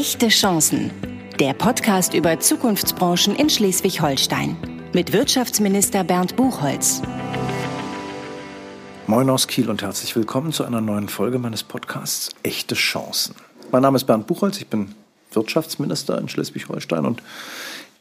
Echte Chancen. Der Podcast über Zukunftsbranchen in Schleswig-Holstein. Mit Wirtschaftsminister Bernd Buchholz. Moin aus Kiel und herzlich willkommen zu einer neuen Folge meines Podcasts Echte Chancen. Mein Name ist Bernd Buchholz, ich bin Wirtschaftsminister in Schleswig-Holstein und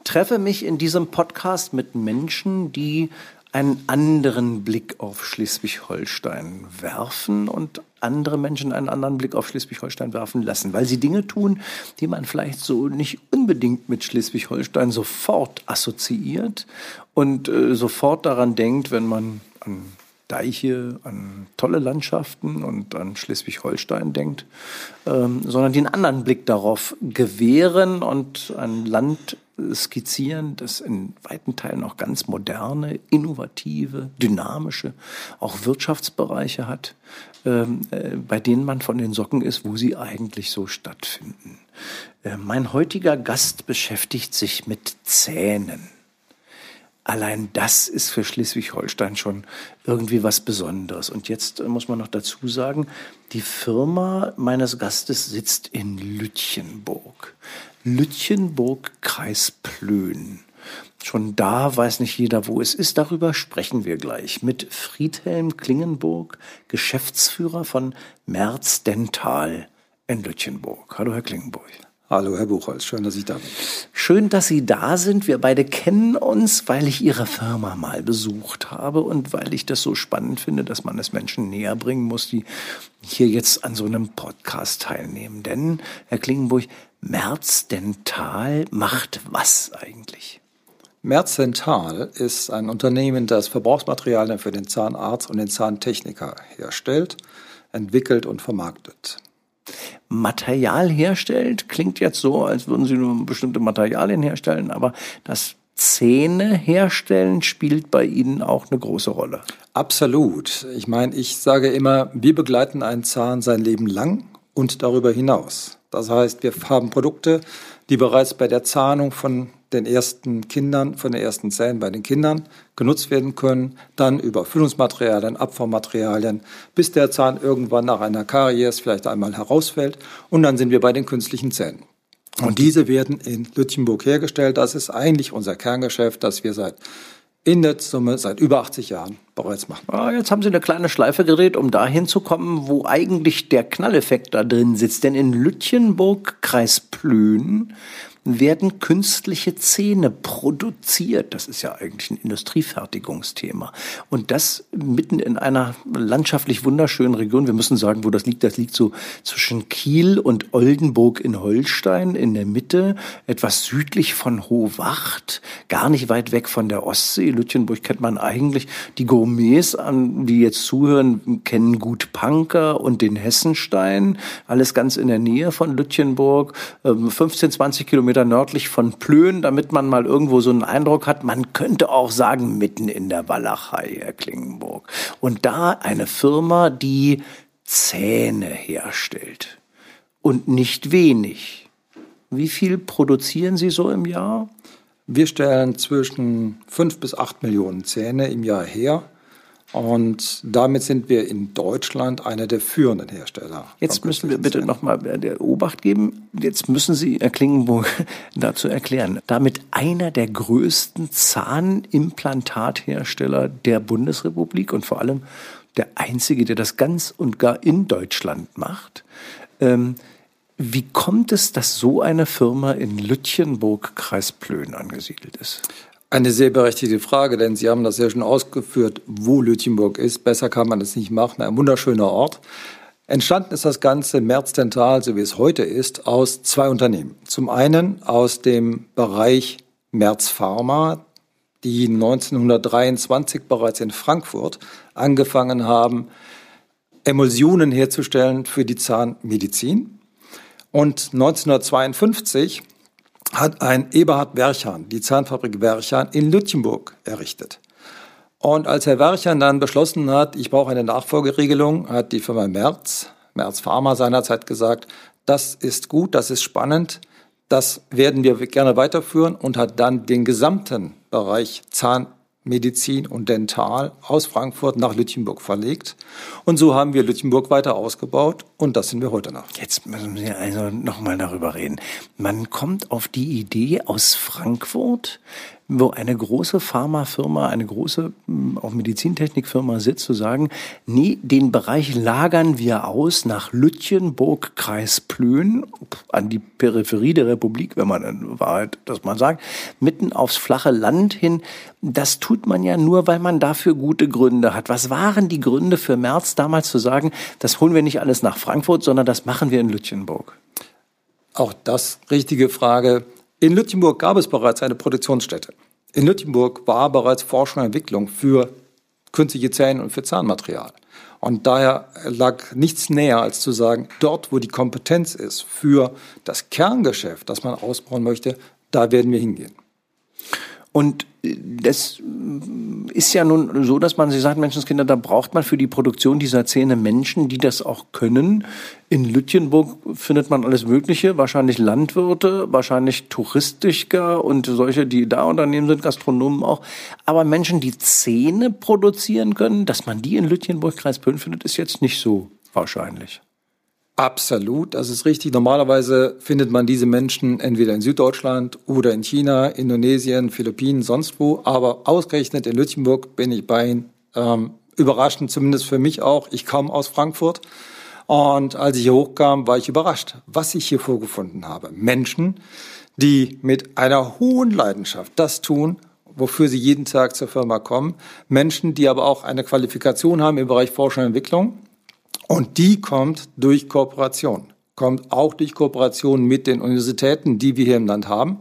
treffe mich in diesem Podcast mit Menschen, die einen anderen Blick auf Schleswig-Holstein werfen und andere Menschen einen anderen Blick auf Schleswig-Holstein werfen lassen, weil sie Dinge tun, die man vielleicht so nicht unbedingt mit Schleswig-Holstein sofort assoziiert und äh, sofort daran denkt, wenn man an Deiche, an tolle Landschaften und an Schleswig-Holstein denkt, ähm, sondern den anderen Blick darauf gewähren und ein Land skizzieren, das in weiten Teilen auch ganz moderne, innovative, dynamische, auch Wirtschaftsbereiche hat, ähm, äh, bei denen man von den Socken ist, wo sie eigentlich so stattfinden. Äh, mein heutiger Gast beschäftigt sich mit Zähnen. Allein das ist für Schleswig-Holstein schon irgendwie was Besonderes. Und jetzt muss man noch dazu sagen, die Firma meines Gastes sitzt in Lütchenburg. Lütchenburg, Kreis Plön. Schon da weiß nicht jeder, wo es ist. Darüber sprechen wir gleich mit Friedhelm Klingenburg, Geschäftsführer von Merz Dental in Lütchenburg. Hallo, Herr Klingenburg. Hallo, Herr Buchholz. Schön, dass ich da bin. Schön, dass Sie da sind. Wir beide kennen uns, weil ich Ihre Firma mal besucht habe und weil ich das so spannend finde, dass man es Menschen näher bringen muss, die hier jetzt an so einem Podcast teilnehmen. Denn, Herr Klingenburg, Merz Dental macht was eigentlich? Merz Dental ist ein Unternehmen, das Verbrauchsmaterialien für den Zahnarzt und den Zahntechniker herstellt, entwickelt und vermarktet. Material herstellt, klingt jetzt so, als würden Sie nur bestimmte Materialien herstellen, aber das Zähne herstellen spielt bei Ihnen auch eine große Rolle. Absolut. Ich meine, ich sage immer, wir begleiten einen Zahn sein Leben lang und darüber hinaus. Das heißt, wir haben Produkte, die bereits bei der Zahnung von den ersten Kindern, von den ersten Zähnen bei den Kindern genutzt werden können, dann über Füllungsmaterialien, Abformmaterialien, bis der Zahn irgendwann nach einer Karies vielleicht einmal herausfällt und dann sind wir bei den künstlichen Zähnen. Und diese werden in Lütchenburg hergestellt. Das ist eigentlich unser Kerngeschäft, das wir seit in der Summe seit über 80 Jahren bereits machen. Ah, jetzt haben Sie eine kleine Schleife gedreht, um dahin zu kommen, wo eigentlich der Knalleffekt da drin sitzt. Denn in Lütchenburg, Kreis Plön, werden künstliche Zähne produziert. Das ist ja eigentlich ein Industriefertigungsthema. Und das mitten in einer landschaftlich wunderschönen Region. Wir müssen sagen, wo das liegt. Das liegt so zwischen Kiel und Oldenburg in Holstein in der Mitte, etwas südlich von Hohwacht, gar nicht weit weg von der Ostsee. Lütchenburg kennt man eigentlich. Die Gourmets, die jetzt zuhören, kennen gut Panker und den Hessenstein. Alles ganz in der Nähe von Lütchenburg. 15, ähm, 20 Kilometer Kilometer nördlich von Plön, damit man mal irgendwo so einen Eindruck hat, man könnte auch sagen, mitten in der Walachei, Herr Klingenburg. Und da eine Firma, die Zähne herstellt. Und nicht wenig. Wie viel produzieren Sie so im Jahr? Wir stellen zwischen fünf bis acht Millionen Zähne im Jahr her. Und damit sind wir in Deutschland einer der führenden Hersteller. Jetzt müssen wir bitte nochmal der Obacht geben. Jetzt müssen Sie Herr Klingenburg dazu erklären. Damit einer der größten Zahnimplantathersteller der Bundesrepublik und vor allem der einzige, der das ganz und gar in Deutschland macht. Ähm, wie kommt es, dass so eine Firma in Lütchenburg, Kreis Plön angesiedelt ist? Eine sehr berechtigte Frage, denn Sie haben das ja schon ausgeführt, wo Lütchenburg ist. Besser kann man es nicht machen. Ein wunderschöner Ort. Entstanden ist das Ganze Dental, so wie es heute ist, aus zwei Unternehmen. Zum einen aus dem Bereich Merz Pharma, die 1923 bereits in Frankfurt angefangen haben, Emulsionen herzustellen für die Zahnmedizin. Und 1952 hat ein Eberhard Werchan die Zahnfabrik Werchan in Lütchenburg errichtet. Und als Herr Werchan dann beschlossen hat, ich brauche eine Nachfolgeregelung, hat die Firma Merz, Merz Pharma seinerzeit gesagt, das ist gut, das ist spannend, das werden wir gerne weiterführen und hat dann den gesamten Bereich Zahnmedizin und Dental aus Frankfurt nach Lütchenburg verlegt. Und so haben wir Lütchenburg weiter ausgebaut und das sind wir heute noch. Jetzt müssen wir also nochmal darüber reden. Man kommt auf die Idee aus Frankfurt, wo eine große Pharmafirma, eine große hm, auch Medizintechnikfirma sitzt, zu sagen, nee, den Bereich lagern wir aus nach Lütjenburg, Kreis Plön, an die Peripherie der Republik, wenn man in Wahrheit das mal sagt, mitten aufs flache Land hin. Das tut man ja nur, weil man dafür gute Gründe hat. Was waren die Gründe für Merz damals zu sagen, das holen wir nicht alles nach Frankfurt, sondern das machen wir in Lütjenburg? Auch das richtige Frage. In Lütjenburg gab es bereits eine Produktionsstätte. In Lütjenburg war bereits Forschung und Entwicklung für künstliche Zähne und für Zahnmaterial. Und daher lag nichts näher, als zu sagen, dort, wo die Kompetenz ist für das Kerngeschäft, das man ausbauen möchte, da werden wir hingehen. Und das ist ja nun so, dass man, Sie sagt, Menschenskinder, da braucht man für die Produktion dieser Zähne Menschen, die das auch können. In Lütjenburg findet man alles Mögliche, wahrscheinlich Landwirte, wahrscheinlich Touristiker und solche, die da Unternehmen sind, Gastronomen auch. Aber Menschen, die Zähne produzieren können, dass man die in Lütjenburg, Kreis Pöhn findet, ist jetzt nicht so wahrscheinlich. Absolut, das ist richtig. Normalerweise findet man diese Menschen entweder in Süddeutschland oder in China, Indonesien, Philippinen, sonst wo. Aber ausgerechnet in Lütjenburg bin ich bei Ihnen. Ähm, überraschend, zumindest für mich auch. Ich komme aus Frankfurt. Und als ich hier hochkam, war ich überrascht, was ich hier vorgefunden habe. Menschen, die mit einer hohen Leidenschaft das tun, wofür sie jeden Tag zur Firma kommen. Menschen, die aber auch eine Qualifikation haben im Bereich Forschung und Entwicklung und die kommt durch Kooperation, kommt auch durch Kooperation mit den Universitäten, die wir hier im Land haben.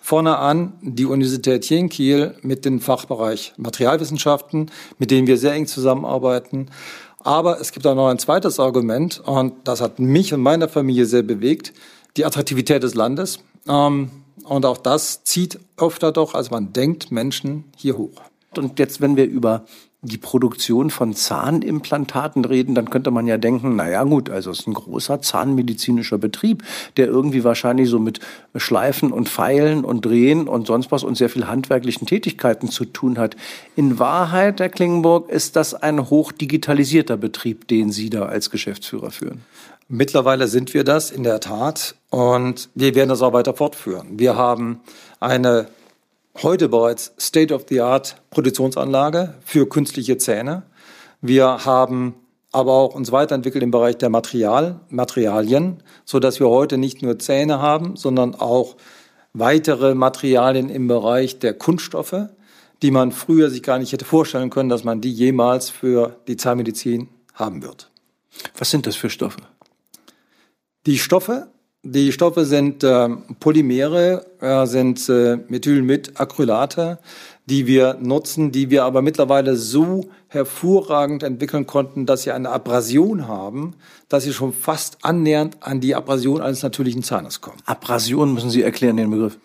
Vorne an die Universität hier in Kiel mit dem Fachbereich Materialwissenschaften, mit denen wir sehr eng zusammenarbeiten. Aber es gibt auch noch ein zweites Argument und das hat mich und meine Familie sehr bewegt, die Attraktivität des Landes. Ähm, und auch das zieht öfter doch, als man denkt, Menschen hier hoch. Und jetzt, wenn wir über die Produktion von Zahnimplantaten reden, dann könnte man ja denken, na ja, gut, also es ist ein großer zahnmedizinischer Betrieb, der irgendwie wahrscheinlich so mit Schleifen und Pfeilen und Drehen und sonst was und sehr viel handwerklichen Tätigkeiten zu tun hat. In Wahrheit, Herr Klingenburg, ist das ein hochdigitalisierter Betrieb, den Sie da als Geschäftsführer führen. Mittlerweile sind wir das in der Tat und wir werden das auch weiter fortführen. Wir haben eine heute bereits State-of-the-Art Produktionsanlage für künstliche Zähne. Wir haben aber auch uns weiterentwickelt im Bereich der Material, Materialien, so dass wir heute nicht nur Zähne haben, sondern auch weitere Materialien im Bereich der Kunststoffe, die man früher sich gar nicht hätte vorstellen können, dass man die jemals für die Zahnmedizin haben wird. Was sind das für Stoffe? Die Stoffe die Stoffe sind äh, Polymere, äh, sind äh, Methylmid-Acrylate, die wir nutzen, die wir aber mittlerweile so hervorragend entwickeln konnten, dass sie eine Abrasion haben, dass sie schon fast annähernd an die Abrasion eines natürlichen Zahnes kommen. Abrasion müssen Sie erklären, den Begriff.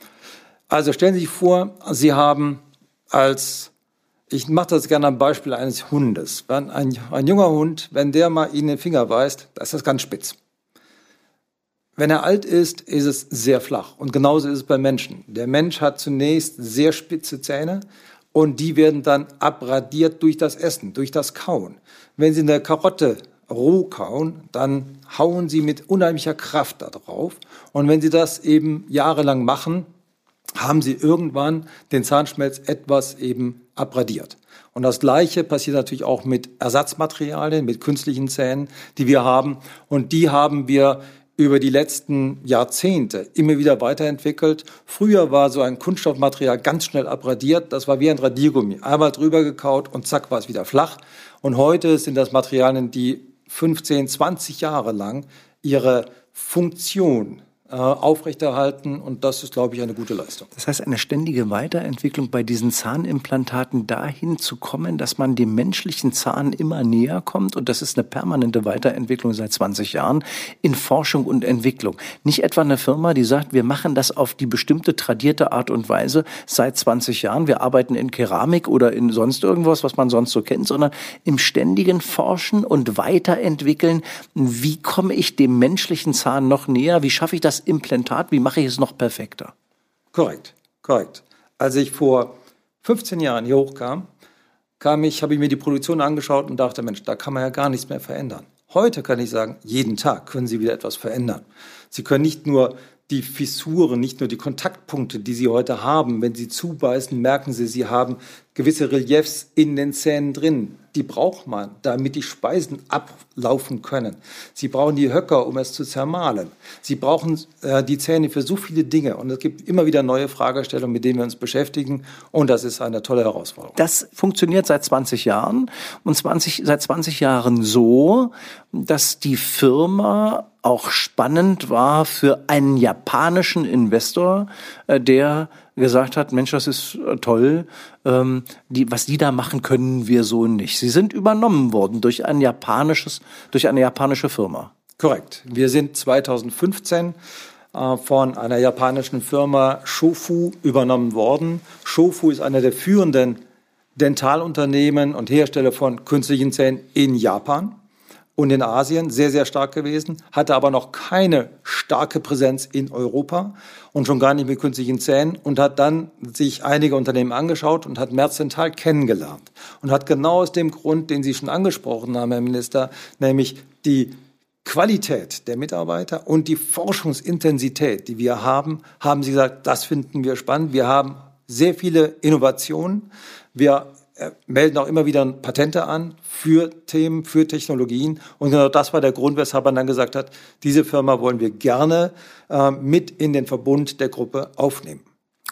Also stellen Sie sich vor, Sie haben als ich mache das gerne am Beispiel eines Hundes. Wenn ein, ein junger Hund, wenn der mal Ihnen den Finger beißt, da ist das ganz spitz. Wenn er alt ist, ist es sehr flach. Und genauso ist es bei Menschen. Der Mensch hat zunächst sehr spitze Zähne und die werden dann abradiert durch das Essen, durch das Kauen. Wenn Sie eine Karotte roh kauen, dann hauen Sie mit unheimlicher Kraft da drauf. Und wenn Sie das eben jahrelang machen, haben Sie irgendwann den Zahnschmelz etwas eben abradiert. Und das Gleiche passiert natürlich auch mit Ersatzmaterialien, mit künstlichen Zähnen, die wir haben. Und die haben wir über die letzten Jahrzehnte immer wieder weiterentwickelt. Früher war so ein Kunststoffmaterial ganz schnell abradiert. Das war wie ein Radiergummi. Einmal drüber gekaut und zack war es wieder flach. Und heute sind das Materialien, die 15, 20 Jahre lang ihre Funktion aufrechterhalten und das ist, glaube ich, eine gute Leistung. Das heißt, eine ständige Weiterentwicklung bei diesen Zahnimplantaten dahin zu kommen, dass man dem menschlichen Zahn immer näher kommt und das ist eine permanente Weiterentwicklung seit 20 Jahren in Forschung und Entwicklung. Nicht etwa eine Firma, die sagt, wir machen das auf die bestimmte tradierte Art und Weise seit 20 Jahren, wir arbeiten in Keramik oder in sonst irgendwas, was man sonst so kennt, sondern im ständigen Forschen und Weiterentwickeln, wie komme ich dem menschlichen Zahn noch näher, wie schaffe ich das Implantat, wie mache ich es noch perfekter? Korrekt, korrekt. Als ich vor 15 Jahren hier hochkam, kam ich, habe ich mir die Produktion angeschaut und dachte, Mensch, da kann man ja gar nichts mehr verändern. Heute kann ich sagen, jeden Tag können Sie wieder etwas verändern. Sie können nicht nur die Fissuren, nicht nur die Kontaktpunkte, die Sie heute haben. Wenn Sie zubeißen, merken Sie, Sie haben gewisse Reliefs in den Zähnen drin. Die braucht man, damit die Speisen ablaufen können. Sie brauchen die Höcker, um es zu zermahlen. Sie brauchen äh, die Zähne für so viele Dinge. Und es gibt immer wieder neue Fragestellungen, mit denen wir uns beschäftigen. Und das ist eine tolle Herausforderung. Das funktioniert seit 20 Jahren. Und 20, seit 20 Jahren so, dass die Firma auch spannend war für einen japanischen Investor, äh, der gesagt hat, Mensch, das ist äh, toll, ähm, die, was die da machen, können wir so nicht. Sie sind übernommen worden durch ein japanisches, durch eine japanische Firma. Korrekt. Wir sind 2015 äh, von einer japanischen Firma Shofu übernommen worden. Shofu ist einer der führenden Dentalunternehmen und Hersteller von künstlichen Zähnen in Japan und in Asien sehr, sehr stark gewesen, hatte aber noch keine starke Präsenz in Europa und schon gar nicht mit künstlichen Zähnen und hat dann sich einige Unternehmen angeschaut und hat Merzental kennengelernt und hat genau aus dem Grund, den Sie schon angesprochen haben, Herr Minister, nämlich die Qualität der Mitarbeiter und die Forschungsintensität, die wir haben, haben Sie gesagt, das finden wir spannend. Wir haben sehr viele Innovationen. Wir melden auch immer wieder Patente an für Themen, für Technologien. Und genau das war der Grund, weshalb man dann gesagt hat, diese Firma wollen wir gerne äh, mit in den Verbund der Gruppe aufnehmen.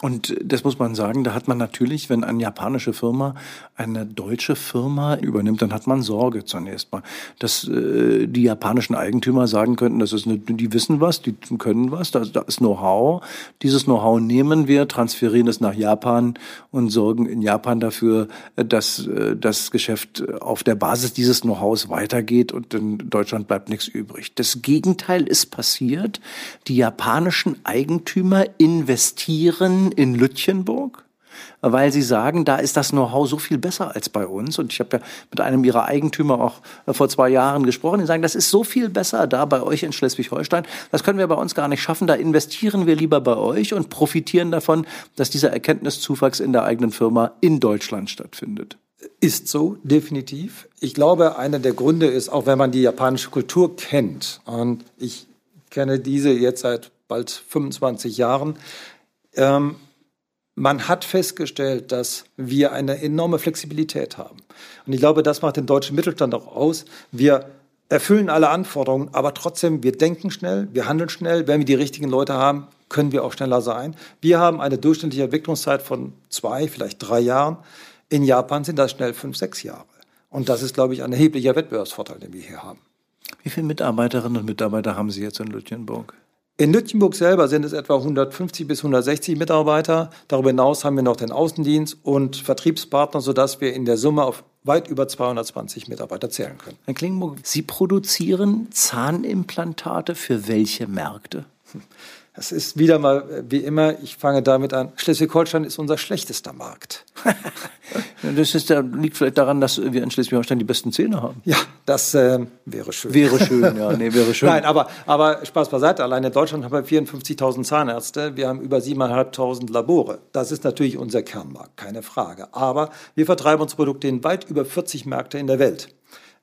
Und das muss man sagen, da hat man natürlich, wenn eine japanische Firma eine deutsche Firma übernimmt, dann hat man Sorge zunächst mal, dass äh, die japanischen Eigentümer sagen könnten, das ist eine, die wissen was, die können was, da, da ist Know-how. Dieses Know-how nehmen wir, transferieren es nach Japan und sorgen in Japan dafür, dass äh, das Geschäft auf der Basis dieses Know-hows weitergeht und in Deutschland bleibt nichts übrig. Das Gegenteil ist passiert. Die japanischen Eigentümer investieren in Lütjenburg, weil sie sagen, da ist das Know-how so viel besser als bei uns. Und ich habe ja mit einem ihrer Eigentümer auch äh, vor zwei Jahren gesprochen. Die sagen, das ist so viel besser da bei euch in Schleswig-Holstein. Das können wir bei uns gar nicht schaffen. Da investieren wir lieber bei euch und profitieren davon, dass dieser Erkenntniszuwachs in der eigenen Firma in Deutschland stattfindet. Ist so, definitiv. Ich glaube, einer der Gründe ist, auch wenn man die japanische Kultur kennt, und ich kenne diese jetzt seit bald 25 Jahren, ähm, man hat festgestellt, dass wir eine enorme Flexibilität haben. Und ich glaube, das macht den deutschen Mittelstand auch aus. Wir erfüllen alle Anforderungen, aber trotzdem, wir denken schnell, wir handeln schnell. Wenn wir die richtigen Leute haben, können wir auch schneller sein. Wir haben eine durchschnittliche Entwicklungszeit von zwei, vielleicht drei Jahren. In Japan sind das schnell fünf, sechs Jahre. Und das ist, glaube ich, ein erheblicher Wettbewerbsvorteil, den wir hier haben. Wie viele Mitarbeiterinnen und Mitarbeiter haben Sie jetzt in Lütjenburg? In Lütjenburg selber sind es etwa 150 bis 160 Mitarbeiter. Darüber hinaus haben wir noch den Außendienst und Vertriebspartner, sodass wir in der Summe auf weit über 220 Mitarbeiter zählen können. Herr Klingburg, Sie produzieren Zahnimplantate für welche Märkte? Es ist wieder mal äh, wie immer, ich fange damit an, Schleswig-Holstein ist unser schlechtester Markt. das ist, liegt vielleicht daran, dass wir in Schleswig-Holstein die besten Zähne haben. Ja, das äh, wäre schön. Wäre schön, ja, nee, wäre schön. Nein, aber, aber Spaß beiseite. Allein in Deutschland haben wir 54.000 Zahnärzte, wir haben über 7.500 Labore. Das ist natürlich unser Kernmarkt, keine Frage. Aber wir vertreiben unsere Produkte in weit über 40 Märkte in der Welt.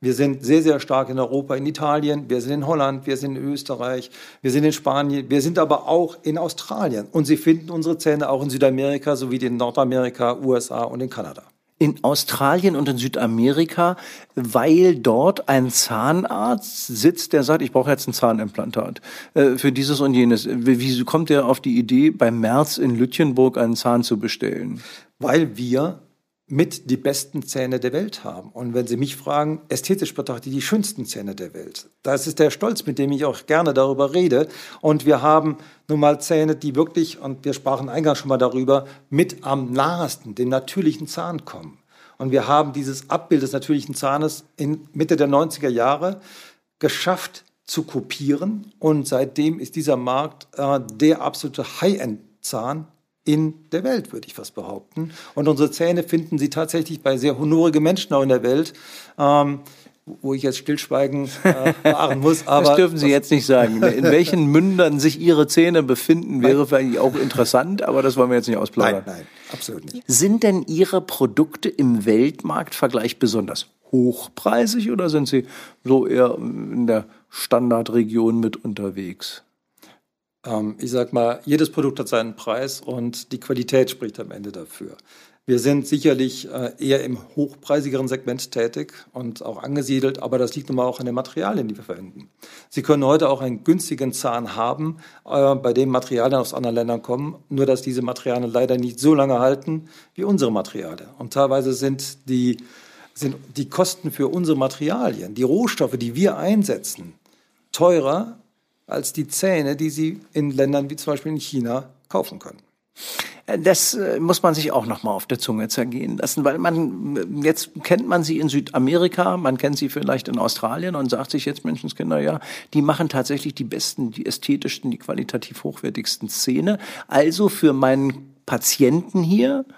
Wir sind sehr, sehr stark in Europa, in Italien, wir sind in Holland, wir sind in Österreich, wir sind in Spanien, wir sind aber auch in Australien. Und Sie finden unsere Zähne auch in Südamerika sowie in Nordamerika, USA und in Kanada in Australien und in Südamerika, weil dort ein Zahnarzt sitzt, der sagt, ich brauche jetzt ein Zahnimplantat äh, für dieses und jenes. Wie kommt der auf die Idee, beim März in Lütjenburg einen Zahn zu bestellen? Weil wir mit die besten Zähne der Welt haben. Und wenn Sie mich fragen, ästhetisch betrachtet die schönsten Zähne der Welt. Das ist der Stolz, mit dem ich auch gerne darüber rede. Und wir haben nun mal Zähne, die wirklich, und wir sprachen eingangs schon mal darüber, mit am nahesten dem natürlichen Zahn kommen. Und wir haben dieses Abbild des natürlichen Zahnes in Mitte der 90er Jahre geschafft zu kopieren. Und seitdem ist dieser Markt äh, der absolute High-End-Zahn in der Welt, würde ich fast behaupten. Und unsere Zähne finden Sie tatsächlich bei sehr honorigen Menschen auch in der Welt. Ähm, wo ich jetzt Stillschweigen äh, wahren muss. Aber das dürfen Sie jetzt nicht sagen. In welchen Mündern sich Ihre Zähne befinden, wäre vielleicht auch interessant, aber das wollen wir jetzt nicht ausplaudern. Nein, nein, absolut nicht. Sind denn Ihre Produkte im Weltmarktvergleich besonders hochpreisig oder sind Sie so eher in der Standardregion mit unterwegs? Ähm, ich sag mal, jedes Produkt hat seinen Preis und die Qualität spricht am Ende dafür. Wir sind sicherlich äh, eher im hochpreisigeren Segment tätig und auch angesiedelt, aber das liegt nun mal auch an den Materialien, die wir verwenden. Sie können heute auch einen günstigen Zahn haben, äh, bei dem Materialien aus anderen Ländern kommen, nur dass diese Materialien leider nicht so lange halten wie unsere Materialien. Und teilweise sind die, sind die Kosten für unsere Materialien, die Rohstoffe, die wir einsetzen, teurer als die Zähne, die Sie in Ländern wie zum Beispiel in China kaufen können. Das äh, muss man sich auch noch mal auf der Zunge zergehen lassen, weil man jetzt kennt man sie in Südamerika, man kennt sie vielleicht in Australien und sagt sich jetzt Menschenskinder, ja, die machen tatsächlich die besten, die ästhetischsten, die qualitativ hochwertigsten Szene. Also für meinen Patienten hier äh,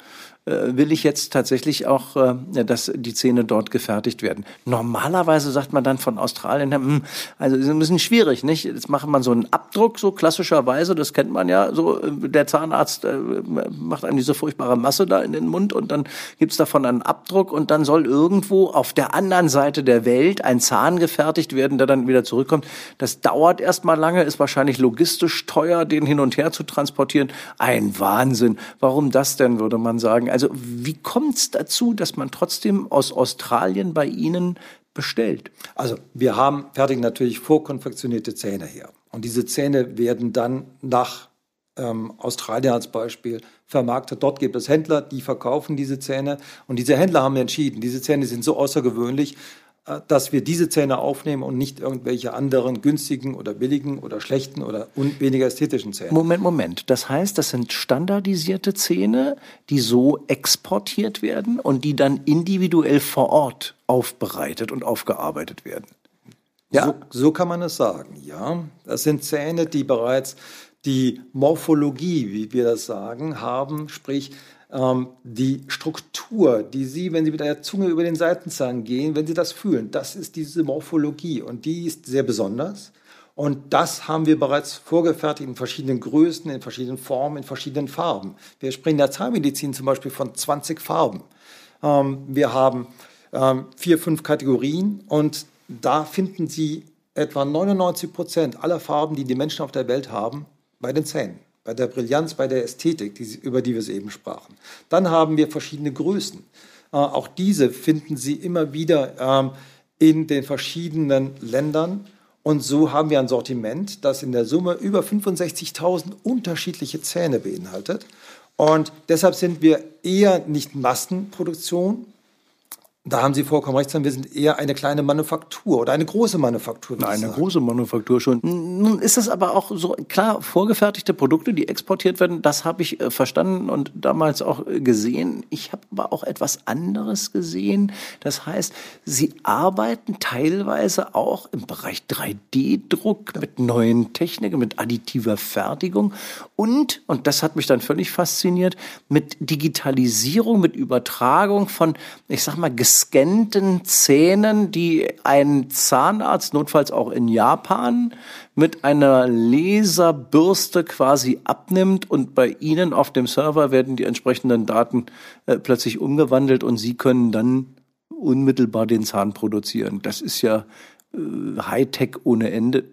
will ich jetzt tatsächlich auch, äh, dass die Zähne dort gefertigt werden. Normalerweise sagt man dann von Australien, hm, also ist ein bisschen schwierig, nicht? Jetzt macht man so einen Abdruck, so klassischerweise, das kennt man ja, so äh, der Zahnarzt äh, macht einem diese furchtbare Masse da in den Mund und dann gibt's davon einen Abdruck und dann soll irgendwo auf der anderen Seite der Welt ein Zahn gefertigt werden, der dann wieder zurückkommt. Das dauert erstmal lange, ist wahrscheinlich logistisch teuer, den hin und her zu transportieren. Ein Wahnsinn. Warum das denn, würde man sagen? Also wie kommt es dazu, dass man trotzdem aus Australien bei Ihnen bestellt? Also wir haben fertig natürlich vorkonfektionierte Zähne her. Und diese Zähne werden dann nach ähm, Australien als Beispiel vermarktet. Dort gibt es Händler, die verkaufen diese Zähne. Und diese Händler haben entschieden, diese Zähne sind so außergewöhnlich, dass wir diese Zähne aufnehmen und nicht irgendwelche anderen günstigen oder billigen oder schlechten oder weniger ästhetischen Zähne. Moment, Moment. Das heißt, das sind standardisierte Zähne, die so exportiert werden und die dann individuell vor Ort aufbereitet und aufgearbeitet werden. Ja, so, so kann man es sagen, ja. Das sind Zähne, die bereits die Morphologie, wie wir das sagen, haben, sprich die Struktur, die Sie, wenn Sie mit der Zunge über den Seitenzahn gehen, wenn Sie das fühlen, das ist diese Morphologie und die ist sehr besonders. Und das haben wir bereits vorgefertigt in verschiedenen Größen, in verschiedenen Formen, in verschiedenen Farben. Wir sprechen in der Zahnmedizin zum Beispiel von 20 Farben. Ähm, wir haben ähm, vier, fünf Kategorien und da finden Sie etwa 99 Prozent aller Farben, die die Menschen auf der Welt haben, bei den Zähnen bei der Brillanz, bei der Ästhetik, die, über die wir eben sprachen. Dann haben wir verschiedene Größen. Äh, auch diese finden Sie immer wieder ähm, in den verschiedenen Ländern. Und so haben wir ein Sortiment, das in der Summe über 65.000 unterschiedliche Zähne beinhaltet. Und deshalb sind wir eher nicht Massenproduktion, da haben Sie vollkommen recht, wir sind eher eine kleine Manufaktur oder eine große Manufaktur. Eine sagen. große Manufaktur schon. Nun ist es aber auch so klar vorgefertigte Produkte, die exportiert werden. Das habe ich äh, verstanden und damals auch äh, gesehen. Ich habe aber auch etwas anderes gesehen. Das heißt, Sie arbeiten teilweise auch im Bereich 3D-Druck mit neuen Techniken, mit additiver Fertigung und und das hat mich dann völlig fasziniert mit Digitalisierung, mit Übertragung von, ich sag mal gescannten Zähnen, die ein Zahnarzt, notfalls auch in Japan, mit einer Laserbürste quasi abnimmt und bei Ihnen auf dem Server werden die entsprechenden Daten äh, plötzlich umgewandelt und Sie können dann unmittelbar den Zahn produzieren. Das ist ja Hightech ohne Ende.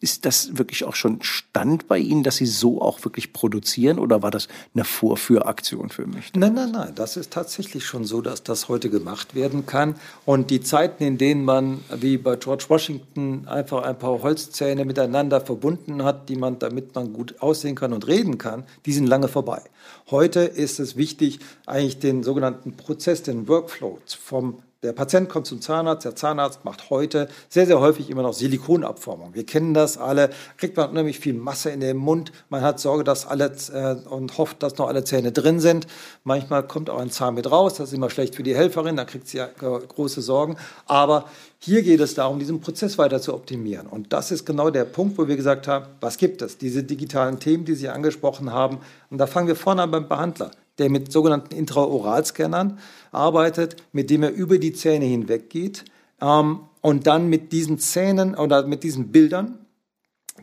Ist das wirklich auch schon Stand bei Ihnen, dass Sie so auch wirklich produzieren oder war das eine Vorführaktion für mich? Nein, nein, nein. Das ist tatsächlich schon so, dass das heute gemacht werden kann. Und die Zeiten, in denen man wie bei George Washington einfach ein paar Holzzähne miteinander verbunden hat, die man, damit man gut aussehen kann und reden kann, die sind lange vorbei. Heute ist es wichtig, eigentlich den sogenannten Prozess, den Workflow vom der Patient kommt zum Zahnarzt, der Zahnarzt macht heute sehr, sehr häufig immer noch Silikonabformung. Wir kennen das alle, kriegt man unheimlich viel Masse in den Mund, man hat Sorge, dass alle äh, und hofft, dass noch alle Zähne drin sind. Manchmal kommt auch ein Zahn mit raus, das ist immer schlecht für die Helferin, da kriegt sie ja große Sorgen. Aber hier geht es darum, diesen Prozess weiter zu optimieren. Und das ist genau der Punkt, wo wir gesagt haben, was gibt es? Diese digitalen Themen, die Sie angesprochen haben. Und da fangen wir vorne an beim Behandler der mit sogenannten Intraoralscannern arbeitet, mit dem er über die Zähne hinweg geht ähm, und dann mit diesen Zähnen oder mit diesen Bildern,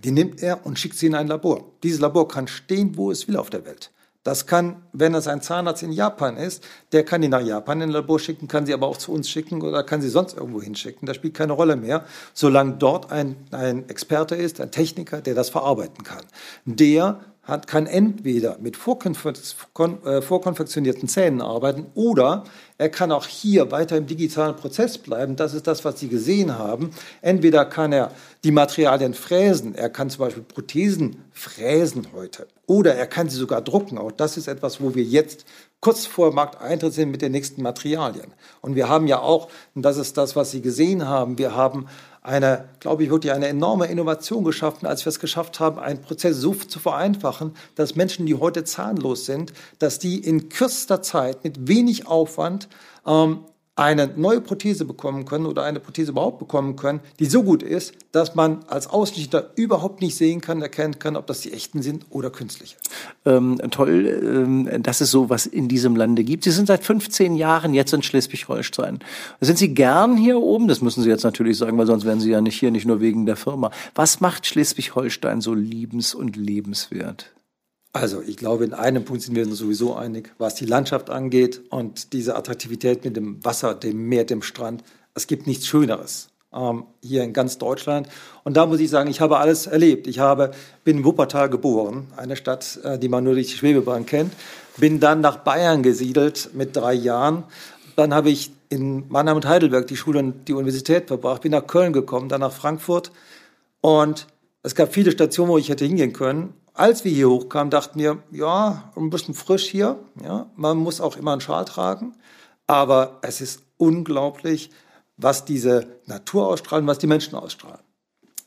die nimmt er und schickt sie in ein Labor. Dieses Labor kann stehen, wo es will auf der Welt. Das kann, wenn es ein Zahnarzt in Japan ist, der kann die nach Japan in ein Labor schicken, kann sie aber auch zu uns schicken oder kann sie sonst irgendwo hinschicken. Das spielt keine Rolle mehr, solange dort ein, ein Experte ist, ein Techniker, der das verarbeiten kann. Der hat, kann entweder mit äh, vorkonfektionierten Zähnen arbeiten oder er kann auch hier weiter im digitalen Prozess bleiben. Das ist das, was Sie gesehen haben. Entweder kann er die Materialien fräsen, er kann zum Beispiel Prothesen fräsen heute oder er kann sie sogar drucken. Auch das ist etwas, wo wir jetzt kurz vor Markteintritt sind mit den nächsten Materialien. Und wir haben ja auch, und das ist das, was Sie gesehen haben, wir haben eine, glaube ich, wirklich eine enorme Innovation geschaffen, als wir es geschafft haben, einen Prozess so zu vereinfachen, dass Menschen, die heute zahnlos sind, dass die in kürzester Zeit mit wenig Aufwand ähm, eine neue Prothese bekommen können oder eine Prothese überhaupt bekommen können, die so gut ist, dass man als Außenstehender überhaupt nicht sehen kann, erkennen kann, ob das die echten sind oder künstliche. Ähm, toll, ähm, dass es sowas in diesem Lande gibt. Sie sind seit 15 Jahren jetzt in Schleswig-Holstein. Sind Sie gern hier oben? Das müssen Sie jetzt natürlich sagen, weil sonst wären Sie ja nicht hier, nicht nur wegen der Firma. Was macht Schleswig-Holstein so liebens- und lebenswert? Also ich glaube, in einem Punkt sind wir uns sowieso einig, was die Landschaft angeht und diese Attraktivität mit dem Wasser, dem Meer, dem Strand. Es gibt nichts Schöneres ähm, hier in ganz Deutschland. Und da muss ich sagen, ich habe alles erlebt. Ich habe, bin in Wuppertal geboren, eine Stadt, äh, die man nur durch die Schwebebahn kennt. Bin dann nach Bayern gesiedelt mit drei Jahren. Dann habe ich in Mannheim und Heidelberg die Schule und die Universität verbracht. Bin nach Köln gekommen, dann nach Frankfurt. Und es gab viele Stationen, wo ich hätte hingehen können. Als wir hier hochkamen, dachten wir, ja, ein bisschen frisch hier. Ja, man muss auch immer einen Schal tragen. Aber es ist unglaublich, was diese Natur ausstrahlen, was die Menschen ausstrahlen.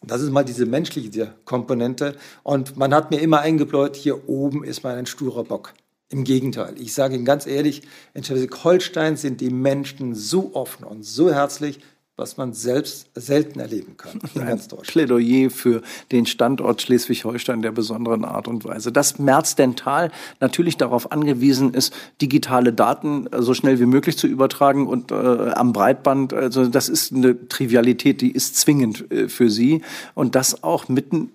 Das ist mal diese menschliche Komponente. Und man hat mir immer eingebläut, hier oben ist man ein sturer Bock. Im Gegenteil. Ich sage Ihnen ganz ehrlich, in Schleswig-Holstein sind die Menschen so offen und so herzlich, was man selbst selten erleben kann in ganz Deutschland. Plädoyer für den Standort Schleswig-Holstein der besonderen Art und Weise. Dass Merz-Dental natürlich darauf angewiesen ist, digitale Daten äh, so schnell wie möglich zu übertragen und äh, am Breitband, also das ist eine Trivialität, die ist zwingend äh, für sie und das auch mitten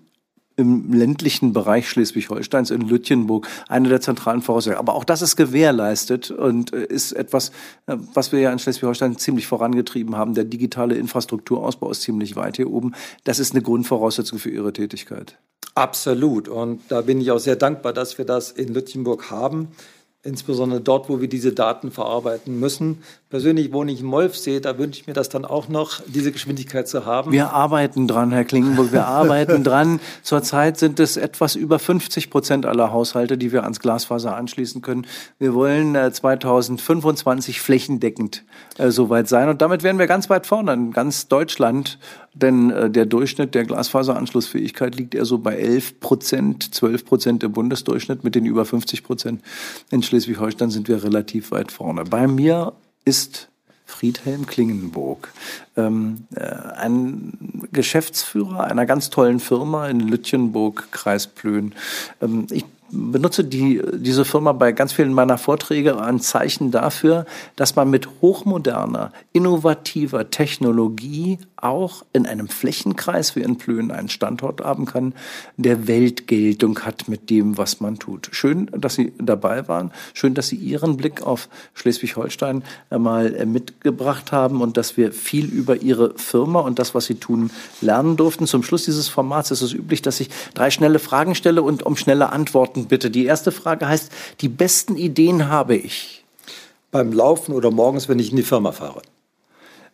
im ländlichen Bereich Schleswig-Holsteins in Lütjenburg eine der zentralen Voraussetzungen. Aber auch das ist gewährleistet und äh, ist etwas, äh, was wir ja in Schleswig-Holstein ziemlich vorangetrieben haben. Der digitale Infrastrukturausbau ist ziemlich weit hier oben. Das ist eine Grundvoraussetzung für Ihre Tätigkeit. Absolut. Und da bin ich auch sehr dankbar, dass wir das in Lütjenburg haben insbesondere dort, wo wir diese Daten verarbeiten müssen. Persönlich wohne ich in Molfsee, da wünsche ich mir das dann auch noch, diese Geschwindigkeit zu haben. Wir arbeiten dran, Herr Klingenburg, wir arbeiten dran. Zurzeit sind es etwas über 50 Prozent aller Haushalte, die wir ans Glasfaser anschließen können. Wir wollen 2025 äh, flächendeckend äh, soweit sein und damit werden wir ganz weit vorne in ganz Deutschland, denn äh, der Durchschnitt der Glasfaseranschlussfähigkeit liegt eher so bei 11 Prozent, 12 Prozent im Bundesdurchschnitt mit den über 50 Prozent in Schleswig-Holstein sind wir relativ weit vorne. Bei mir ist Friedhelm Klingenburg, ähm, äh, ein Geschäftsführer einer ganz tollen Firma in Lütjenburg, Kreis Plön. Ähm, ich benutze die, diese Firma bei ganz vielen meiner Vorträge ein Zeichen dafür, dass man mit hochmoderner, innovativer Technologie auch in einem Flächenkreis wie in Plön einen Standort haben kann, der Weltgeltung hat mit dem, was man tut. Schön, dass Sie dabei waren. Schön, dass Sie Ihren Blick auf Schleswig-Holstein mal äh, mitgebracht haben und dass wir viel über Ihre Firma und das, was Sie tun, lernen durften. Zum Schluss dieses Formats ist es üblich, dass ich drei schnelle Fragen stelle und um schnelle Antworten bitte. Die erste Frage heißt, die besten Ideen habe ich. Beim Laufen oder morgens, wenn ich in die Firma fahre.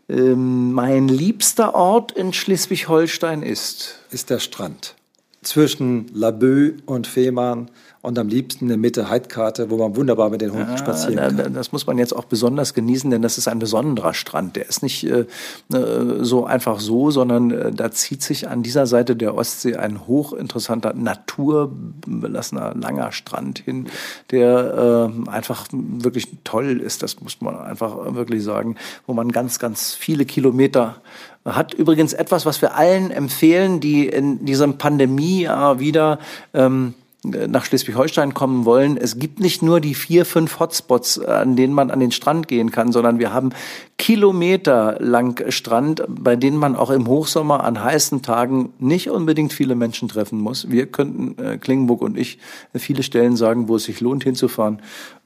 Ähm, mein liebster Ort in Schleswig-Holstein ist? Ist der Strand. Zwischen Laboe und Fehmarn und am liebsten in der Mitte Heidkarte, wo man wunderbar mit den Hunden ja, spazieren kann. Das muss man jetzt auch besonders genießen, denn das ist ein besonderer Strand. Der ist nicht äh, äh, so einfach so, sondern äh, da zieht sich an dieser Seite der Ostsee ein hochinteressanter, naturbelassener, langer Strand hin, der äh, einfach wirklich toll ist. Das muss man einfach wirklich sagen, wo man ganz, ganz viele Kilometer hat übrigens etwas, was wir allen empfehlen, die in diesem Pandemiejahr wieder ähm, äh, nach Schleswig-Holstein kommen wollen, es gibt nicht nur die vier, fünf Hotspots, an denen man an den Strand gehen kann, sondern wir haben Kilometer lang Strand, bei denen man auch im Hochsommer an heißen Tagen nicht unbedingt viele Menschen treffen muss. Wir könnten, äh, Klingenburg und ich, viele Stellen sagen, wo es sich lohnt hinzufahren,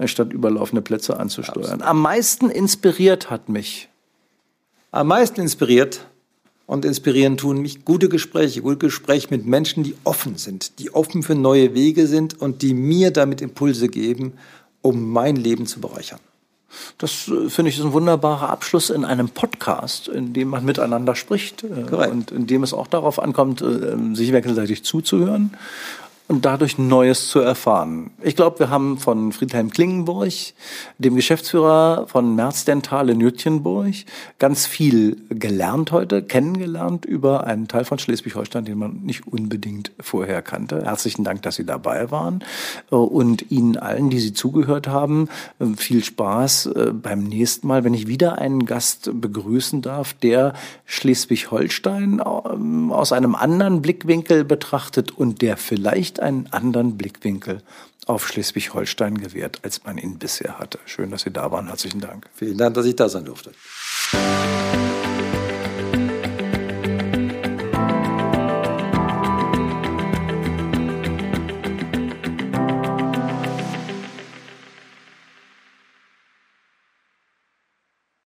statt überlaufende Plätze anzusteuern. Absolut. Am meisten inspiriert hat mich. Am meisten inspiriert und inspirieren tun mich gute Gespräche, gute Gespräche mit Menschen, die offen sind, die offen für neue Wege sind und die mir damit Impulse geben, um mein Leben zu bereichern. Das äh, finde ich ist ein wunderbarer Abschluss in einem Podcast, in dem man miteinander spricht äh, Correct. und in dem es auch darauf ankommt, äh, sich wechselseitig zuzuhören und dadurch Neues zu erfahren. Ich glaube, wir haben von Friedhelm Klingenburg, dem Geschäftsführer von Merz Dental in Jütchenburg, ganz viel gelernt heute, kennengelernt über einen Teil von Schleswig-Holstein, den man nicht unbedingt vorher kannte. Herzlichen Dank, dass Sie dabei waren und Ihnen allen, die Sie zugehört haben, viel Spaß äh, beim nächsten Mal, wenn ich wieder einen Gast begrüßen darf, der Schleswig-Holstein ähm, aus einem anderen Blickwinkel betrachtet und der vielleicht einen anderen Blickwinkel auf Schleswig-Holstein gewährt, als man ihn bisher hatte. Schön, dass Sie da waren. Herzlichen Dank. Vielen Dank, dass ich da sein durfte.